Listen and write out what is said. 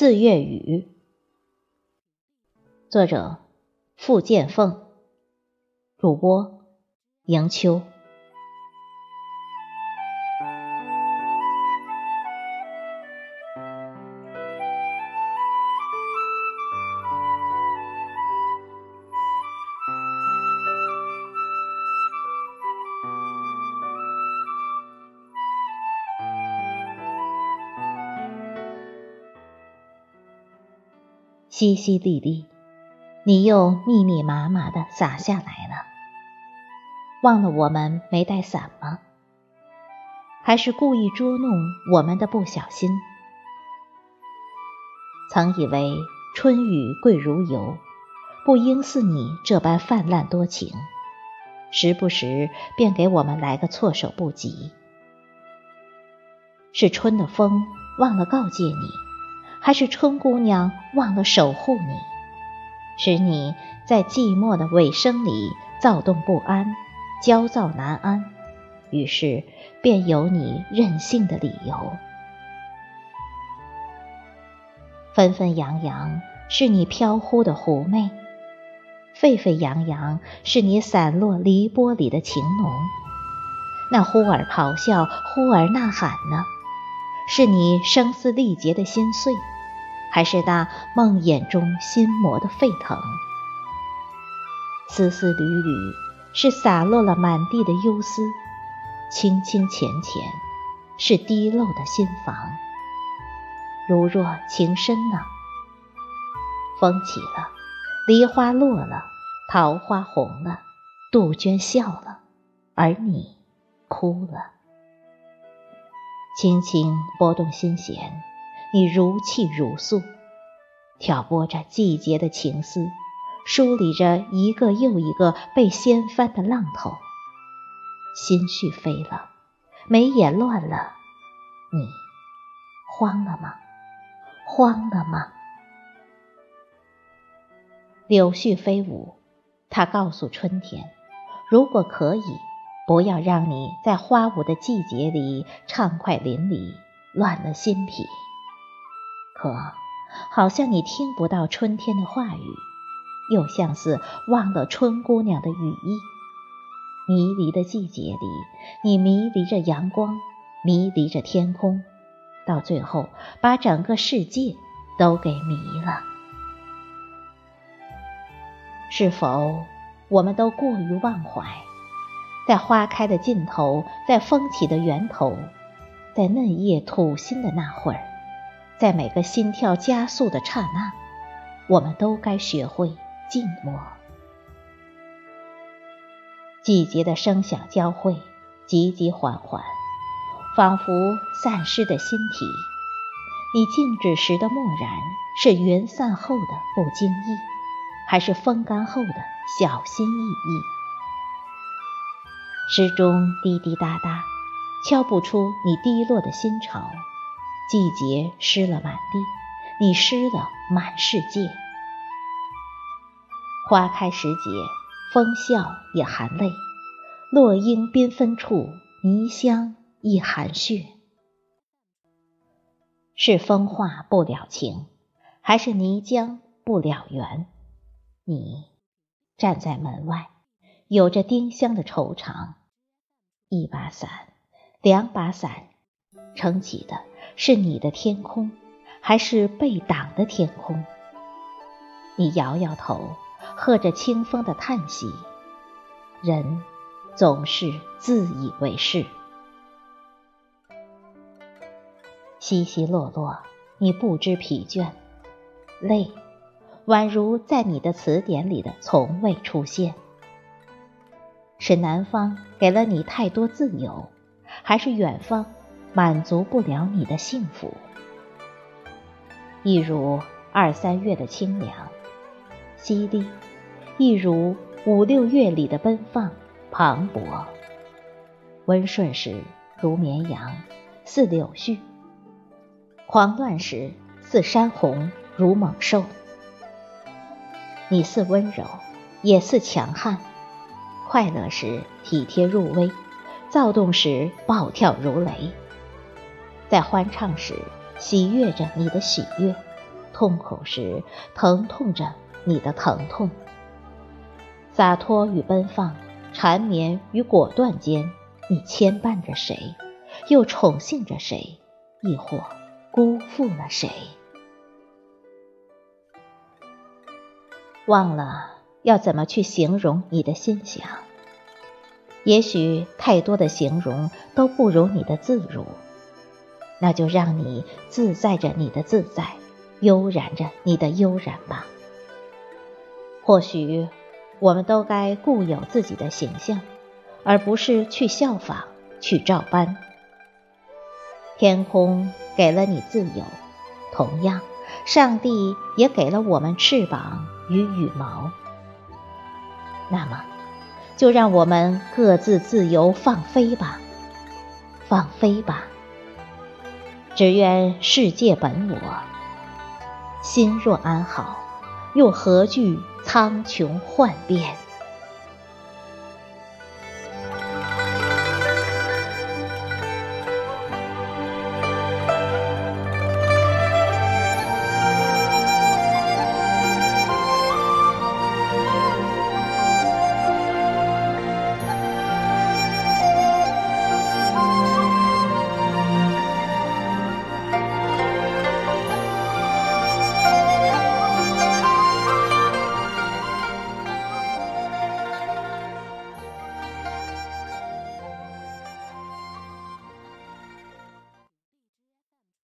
四月雨，作者：付建凤，主播：杨秋。淅淅沥沥，你又密密麻麻的洒下来了。忘了我们没带伞吗？还是故意捉弄我们的不小心？曾以为春雨贵如油，不应似你这般泛滥多情，时不时便给我们来个措手不及。是春的风忘了告诫你。还是春姑娘忘了守护你，使你在寂寞的尾声里躁动不安、焦躁难安，于是便有你任性的理由。纷纷扬扬是你飘忽的狐媚，沸沸扬扬是你散落梨波里的情浓。那忽而咆哮，忽而呐喊呢？是你声嘶力竭的心碎，还是那梦魇中心魔的沸腾？丝丝缕缕，是洒落了满地的忧思；清清浅浅，是滴漏的心房。如若情深呢？风起了，梨花落了，桃花红了，杜鹃笑了，而你哭了。轻轻拨动心弦，你如泣如诉，挑拨着季节的情思，梳理着一个又一个被掀翻的浪头。心绪飞了，眉眼乱了，你慌了吗？慌了吗？柳絮飞舞，它告诉春天，如果可以。不要让你在花舞的季节里畅快淋漓，乱了心脾。可好像你听不到春天的话语，又像是忘了春姑娘的羽翼。迷离的季节里，你迷离着阳光，迷离着天空，到最后把整个世界都给迷了。是否我们都过于忘怀？在花开的尽头，在风起的源头，在嫩叶吐新的那会儿，在每个心跳加速的刹那，我们都该学会静默。季节的声响交汇，急急缓缓，仿佛散失的心体。你静止时的漠然，是云散后的不经意，还是风干后的小心翼翼？时钟滴滴答答，敲不出你低落的心潮。季节湿了满地，你湿了满世界。花开时节，风笑也含泪；落英缤纷处，泥香亦含血。是风化不了情，还是泥浆不了缘？你站在门外，有着丁香的惆怅。一把伞，两把伞，撑起的是你的天空，还是被挡的天空？你摇摇头，和着清风的叹息。人总是自以为是。稀稀落落，你不知疲倦，累，宛如在你的词典里的从未出现。是南方给了你太多自由，还是远方满足不了你的幸福？一如二三月的清凉、淅沥，一如五六月里的奔放、磅礴。温顺时如绵羊，似柳絮；狂乱时似山洪，如猛兽。你似温柔，也似强悍。快乐时体贴入微，躁动时暴跳如雷。在欢唱时喜悦着你的喜悦，痛苦时，疼痛着你的疼痛。洒脱与奔放，缠绵与果断间，你牵绊着谁，又宠幸着谁，亦或辜负了谁？忘了要怎么去形容你的心想，也许太多的形容都不如你的自如，那就让你自在着你的自在，悠然着你的悠然吧。或许我们都该固有自己的形象，而不是去效仿、去照搬。天空给了你自由，同样，上帝也给了我们翅膀。与羽毛，那么，就让我们各自自由放飞吧，放飞吧。只愿世界本我，心若安好，又何惧苍穹幻变？